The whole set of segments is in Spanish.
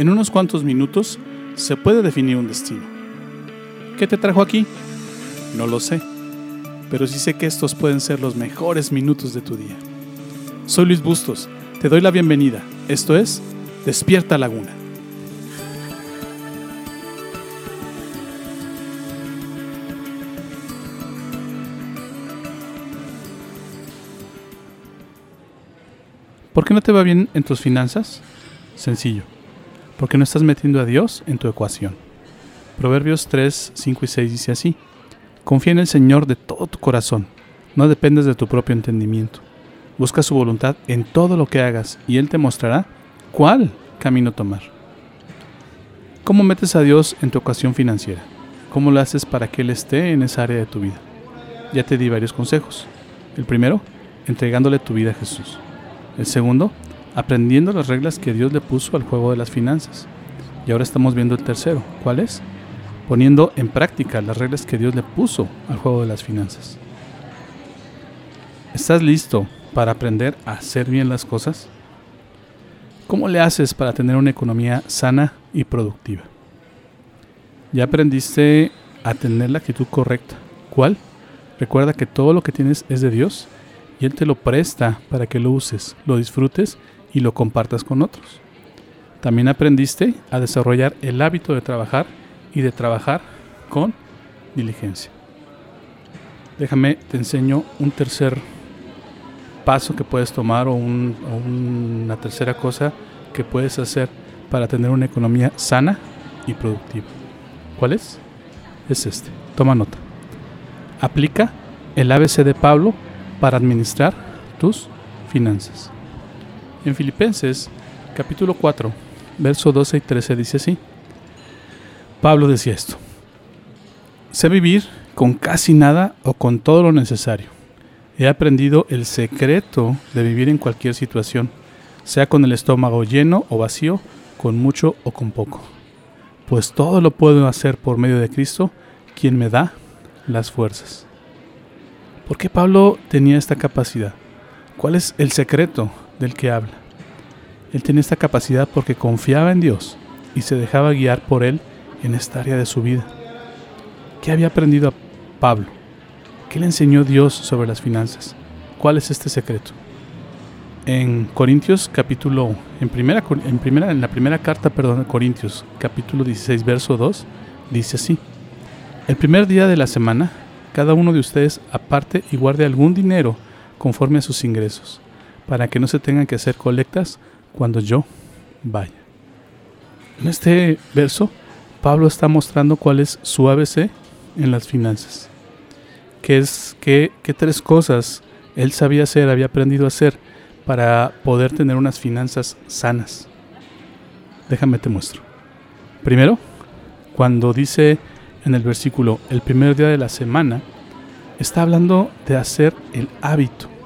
En unos cuantos minutos se puede definir un destino. ¿Qué te trajo aquí? No lo sé, pero sí sé que estos pueden ser los mejores minutos de tu día. Soy Luis Bustos, te doy la bienvenida. Esto es Despierta Laguna. ¿Por qué no te va bien en tus finanzas? Sencillo, porque no estás metiendo a Dios en tu ecuación. Proverbios 3, 5 y 6 dice así, Confía en el Señor de todo tu corazón, no dependes de tu propio entendimiento. Busca su voluntad en todo lo que hagas y Él te mostrará cuál camino tomar. ¿Cómo metes a Dios en tu ecuación financiera? ¿Cómo lo haces para que Él esté en esa área de tu vida? Ya te di varios consejos. El primero, entregándole tu vida a Jesús. El segundo, aprendiendo las reglas que Dios le puso al juego de las finanzas. Y ahora estamos viendo el tercero. ¿Cuál es? Poniendo en práctica las reglas que Dios le puso al juego de las finanzas. ¿Estás listo para aprender a hacer bien las cosas? ¿Cómo le haces para tener una economía sana y productiva? Ya aprendiste a tener la actitud correcta. ¿Cuál? Recuerda que todo lo que tienes es de Dios y Él te lo presta para que lo uses, lo disfrutes y lo compartas con otros. También aprendiste a desarrollar el hábito de trabajar y de trabajar con diligencia. Déjame, te enseño un tercer paso que puedes tomar o, una tercera cosa que puedes hacer para tener una economía sana y productiva. ¿Cuál es? Es este. Toma nota. Aplica el ABC de Pablo para administrar tus finanzas. En Filipenses capítulo 4, verso 12 y 13 dice así. Pablo decía esto. Sé vivir con casi nada o con todo lo necesario. He aprendido el secreto de vivir en cualquier situación, sea con el estómago lleno o vacío, con mucho o con poco. Pues todo lo puedo hacer por medio de Cristo, quien me da las fuerzas. ¿Por qué Pablo tenía esta capacidad? ¿Cuál es el secreto del que habla? Él tenía esta capacidad porque confiaba en Dios y se dejaba guiar por Él en esta área de su vida. ¿Qué había aprendido a Pablo? ¿Qué le enseñó Dios sobre las finanzas? ¿Cuál es este secreto? En Corintios capítulo, en primera, en primera, en la primera carta, perdón, Corintios capítulo 16, verso 2, dice así: El primer día de la semana cada uno de ustedes aparte y guarde algún dinero conforme a sus ingresos, para que no se tengan que hacer colectas cuando yo vaya. En este verso, Pablo está mostrando cuál es su ABC en las finanzas. Que es tres cosas él sabía hacer, había aprendido a hacer para poder tener unas finanzas sanas. Déjame te muestro. Primero, cuando dice en el versículo, el primer día de la semana, está hablando de hacer el hábito.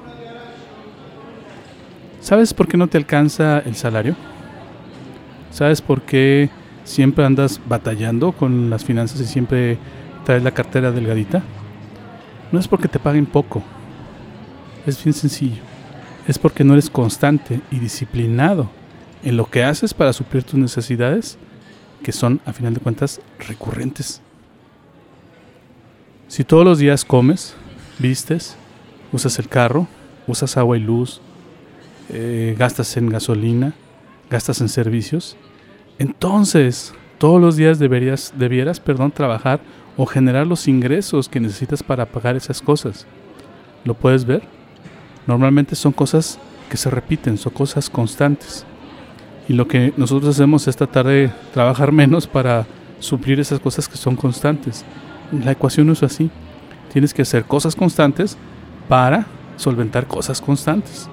¿Sabes por qué no te alcanza el salario? ¿Sabes por qué siempre andas batallando con las finanzas y siempre traes la cartera delgadita? No es porque te paguen poco. Es bien sencillo. Es porque no eres constante y disciplinado en lo que haces para suplir tus necesidades, que son, a final de cuentas, recurrentes. Si todos los días comes, vistes, usas el carro, usas agua y luz, eh, gastas en gasolina, gastas en servicios, entonces todos los días deberías, debieras perdón, trabajar o generar los ingresos que necesitas para pagar esas cosas. ¿Lo puedes ver? Normalmente son cosas que se repiten, son cosas constantes. Y lo que nosotros hacemos es tratar de trabajar menos para suplir esas cosas que son constantes. La ecuación es así. Tienes que hacer cosas constantes para solventar cosas constantes.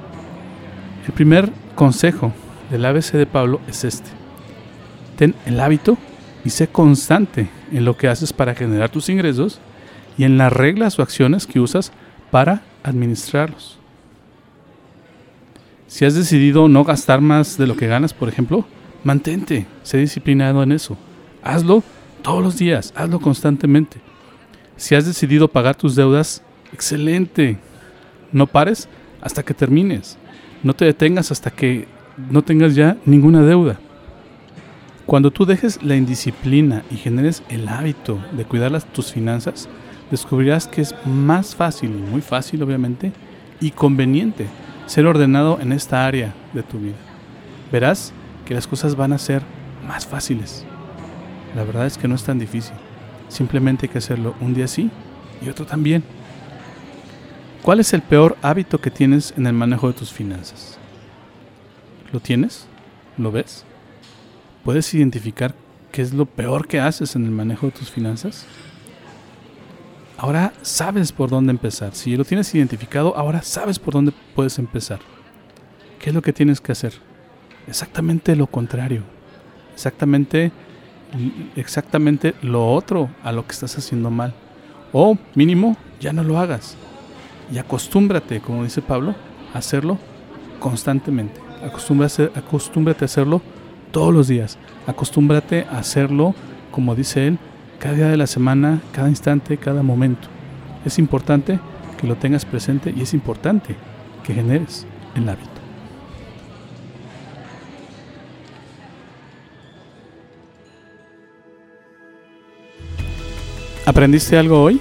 El primer consejo del ABC de Pablo es este. Ten el hábito y sé constante en lo que haces para generar tus ingresos y en las reglas o acciones que usas para administrarlos. Si has decidido no gastar más de lo que ganas, por ejemplo, mantente, sé disciplinado en eso. Hazlo todos los días, hazlo constantemente. Si has decidido pagar tus deudas, excelente. No pares hasta que termines. No te detengas hasta que no tengas ya ninguna deuda. Cuando tú dejes la indisciplina y generes el hábito de cuidar las, tus finanzas, descubrirás que es más fácil, muy fácil obviamente, y conveniente ser ordenado en esta área de tu vida. Verás que las cosas van a ser más fáciles. La verdad es que no es tan difícil. Simplemente hay que hacerlo un día sí y otro también. ¿Cuál es el peor hábito que tienes en el manejo de tus finanzas? ¿Lo tienes? ¿Lo ves? ¿Puedes identificar qué es lo peor que haces en el manejo de tus finanzas? Ahora sabes por dónde empezar. Si lo tienes identificado, ahora sabes por dónde puedes empezar. ¿Qué es lo que tienes que hacer? Exactamente lo contrario. Exactamente exactamente lo otro a lo que estás haciendo mal. O mínimo, ya no lo hagas y acostúmbrate, como dice Pablo, a hacerlo constantemente. Acostúmbrate, acostúmbrate a hacerlo todos los días. Acostúmbrate a hacerlo, como dice él, cada día de la semana, cada instante, cada momento. Es importante que lo tengas presente y es importante que generes el hábito. ¿Aprendiste algo hoy?